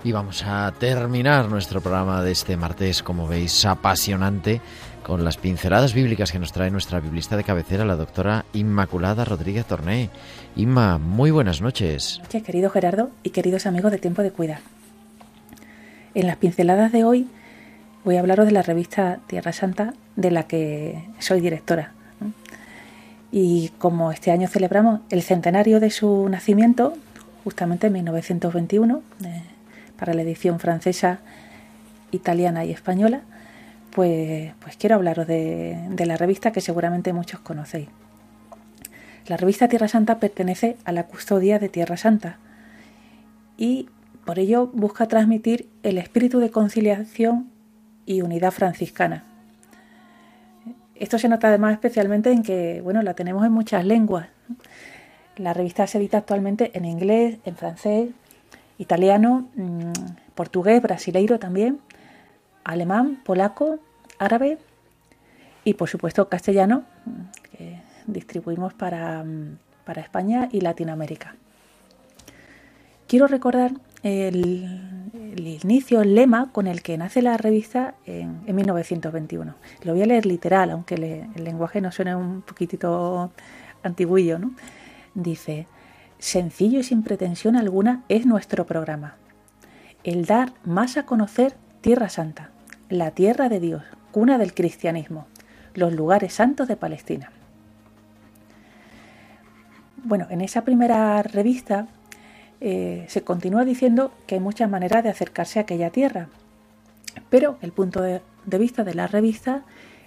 A: Y vamos a terminar nuestro programa de este martes, como veis, apasionante, con las pinceladas bíblicas que nos trae nuestra biblista de cabecera, la doctora Inmaculada Rodríguez Torné. Inma, muy buenas noches.
H: Noches, querido Gerardo y queridos amigos de Tiempo de Cuidar. En las pinceladas de hoy voy a hablaros de la revista Tierra Santa, de la que soy directora. Y como este año celebramos el centenario de su nacimiento, justamente en 1921, eh, para la edición francesa, italiana y española, pues, pues quiero hablaros de, la revista que seguramente muchos conocéis. La revista Tierra Santa pertenece a la custodia de Tierra Santa y por ello busca transmitir el espíritu de conciliación y unidad franciscana. Esto se nota además especialmente en que, bueno, la tenemos en muchas lenguas. La revista se edita actualmente en inglés, en francés, italiano, mmm, portugués, brasileiro también, alemán, polaco, árabe y por supuesto castellano, que distribuimos para, para España y Latinoamérica. Quiero recordar el, inicio, el lema con el que nace la revista en, en 1921. Lo voy a leer literal, aunque el lenguaje nos suene un poquitito antiguillo, ¿no? Dice, sencillo y sin pretensión alguna es nuestro programa. El dar más a conocer Tierra Santa, la tierra de Dios, cuna del cristianismo, los lugares santos de Palestina. Bueno, en esa primera revista eh, se continúa diciendo que hay muchas maneras de acercarse a aquella tierra, pero el punto de, de vista de la revista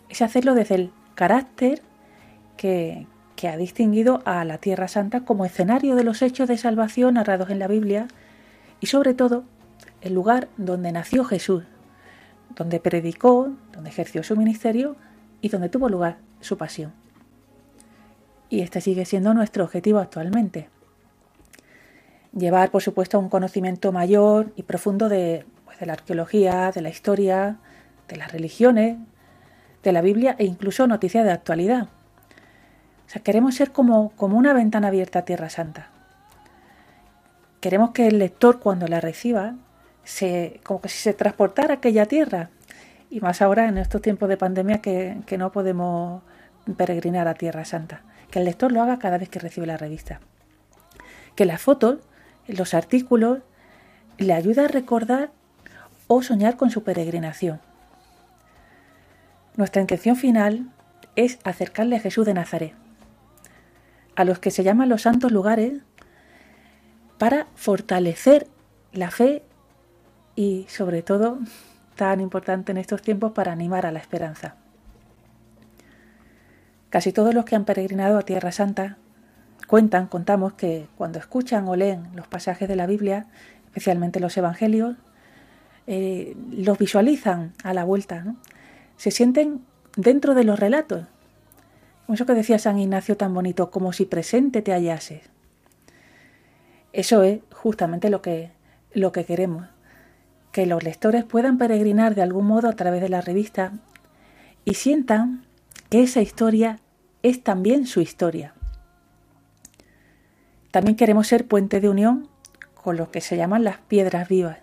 H: es hacerlo desde el carácter que, que, ha distinguido a la Tierra Santa como escenario de los hechos de salvación narrados en la Biblia y sobre todo el lugar donde nació Jesús, donde predicó, donde ejerció su ministerio y donde tuvo lugar su pasión. Y este sigue siendo nuestro objetivo actualmente llevar, por supuesto, un conocimiento mayor y profundo de, pues, de, la arqueología, de la historia, de las religiones, de la Biblia e incluso noticias de actualidad. Queremos ser como, una ventana abierta a Tierra Santa. Queremos que el lector, cuando la reciba, se, como que si se transportara a aquella tierra. Y más ahora en estos tiempos de pandemia que, que no podemos peregrinar a Tierra Santa. Que el lector lo haga cada vez que recibe la revista. Que las fotos los artículos le ayuda a recordar o soñar con su peregrinación. Nuestra intención final es acercarle a Jesús de Nazaret, a los que se llaman los santos lugares, para fortalecer la fe y, sobre todo, tan importante en estos tiempos, para animar a la esperanza. Casi todos los que han peregrinado a Tierra Santa Cuentan, contamos que cuando escuchan o leen los pasajes de la Biblia, especialmente los evangelios, eh, los visualizan a la vuelta, se sienten dentro de los relatos. Eso que decía San Ignacio tan bonito, como si presente te hallases. Eso es justamente lo que, lo que queremos, que los lectores puedan peregrinar de algún modo a través de la revista y sientan que esa historia es también su historia. También queremos ser puente de unión con lo que se llaman las piedras vivas,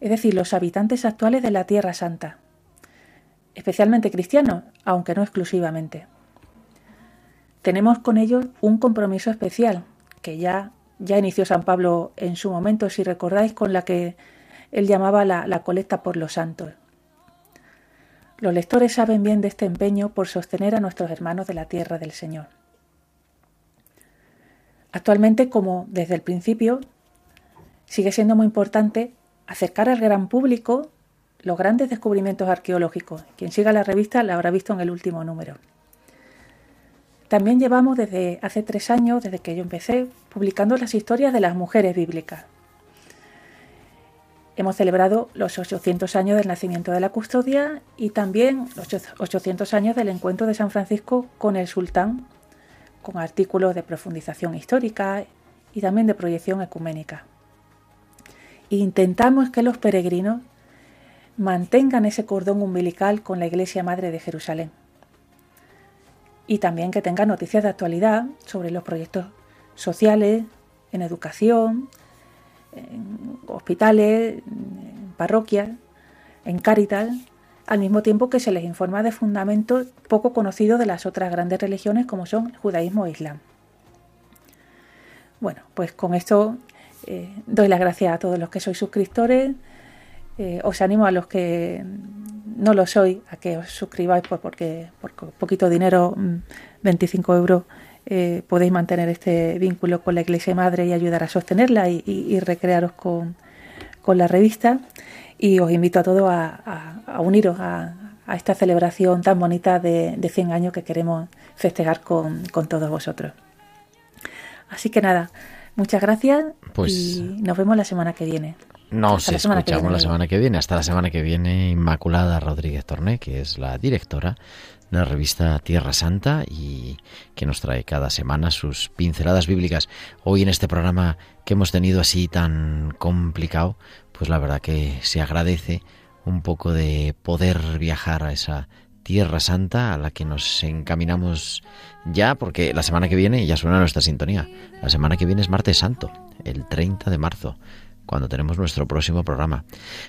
H: es decir, los habitantes actuales de la Tierra Santa, especialmente cristianos, aunque no exclusivamente. Tenemos con ellos un compromiso especial que ya, ya inició San Pablo en su momento, si recordáis, con la que él llamaba la, la colecta por los santos. Los lectores saben bien de este empeño por sostener a nuestros hermanos de la tierra del Señor. Actualmente, como desde el principio, sigue siendo muy importante acercar al gran público los grandes descubrimientos arqueológicos. Quien siga la revista la habrá visto en el último número. También llevamos desde hace tres años, desde que yo empecé, publicando las historias de las mujeres bíblicas. Hemos celebrado los 800 años del nacimiento de la custodia y también los 800 años del encuentro de San Francisco con el sultán con artículos de profundización histórica y también de proyección ecuménica. Intentamos que los peregrinos mantengan ese cordón umbilical con la Iglesia Madre de Jerusalén. Y también que tengan noticias de actualidad sobre los proyectos sociales, en educación, en hospitales, en parroquias, en Cáritas, al mismo tiempo que se les informa de fundamentos poco conocidos de las otras grandes religiones como son el judaísmo e islam. Bueno, pues con esto eh, doy las gracias a todos los que sois suscriptores. Eh, os animo a los que no lo sois a que os suscribáis pues porque por poquito dinero, 25 mm, euros, eh, podéis mantener este vínculo con la Iglesia Madre y ayudar a sostenerla y, recrearos con, la revista. Y os invito a todos a, uniros a, esta celebración tan bonita de, de 100 años que queremos festejar con, con todos vosotros. Así que nada, muchas gracias
A: pues,
H: y nos vemos la semana que viene.
A: Nos escuchamos la semana que viene. Hasta la semana que viene, Inmaculada Rodríguez Torné, que es la directora de la revista Tierra Santa y que nos trae cada semana sus pinceladas bíblicas. Hoy en este programa que hemos tenido así tan complicado, pues la verdad que se agradece un poco de poder viajar a esa Tierra Santa a la que nos encaminamos ya, porque la semana que viene ya suena nuestra sintonía. La semana que viene es martes santo, el 30 de marzo cuando tenemos nuestro próximo programa.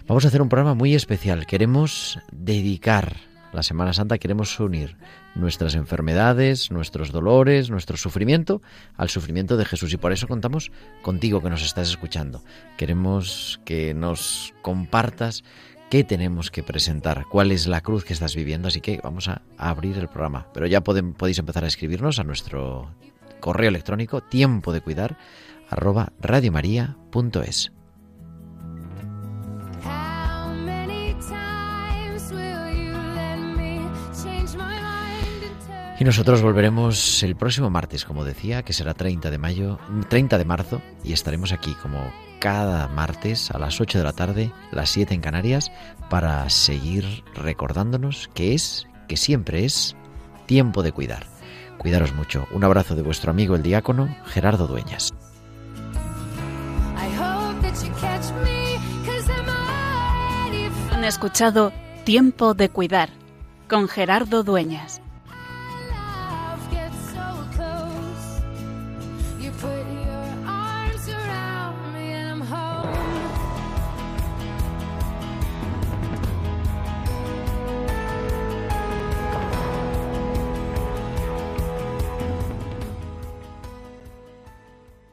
A: Vamos a hacer un programa muy especial. Queremos dedicar la Semana Santa, queremos unir nuestras enfermedades, nuestros dolores, nuestro sufrimiento al sufrimiento de Jesús. Y por eso contamos contigo que nos estás escuchando. Queremos que nos compartas qué tenemos que presentar, cuál es la cruz que estás viviendo. Así que vamos a abrir el programa. Pero ya podéis empezar a escribirnos a nuestro correo electrónico tiempo de cuidar. Y nosotros volveremos el próximo martes, como decía, que será 30 de mayo, 30 de marzo, y estaremos aquí como cada martes a las 8 de la tarde, las 7 en Canarias, para seguir recordándonos que es, que siempre es, tiempo de cuidar. Cuidaros mucho. Un abrazo de vuestro amigo el diácono Gerardo Dueñas.
I: Han escuchado Tiempo de Cuidar con Gerardo Dueñas.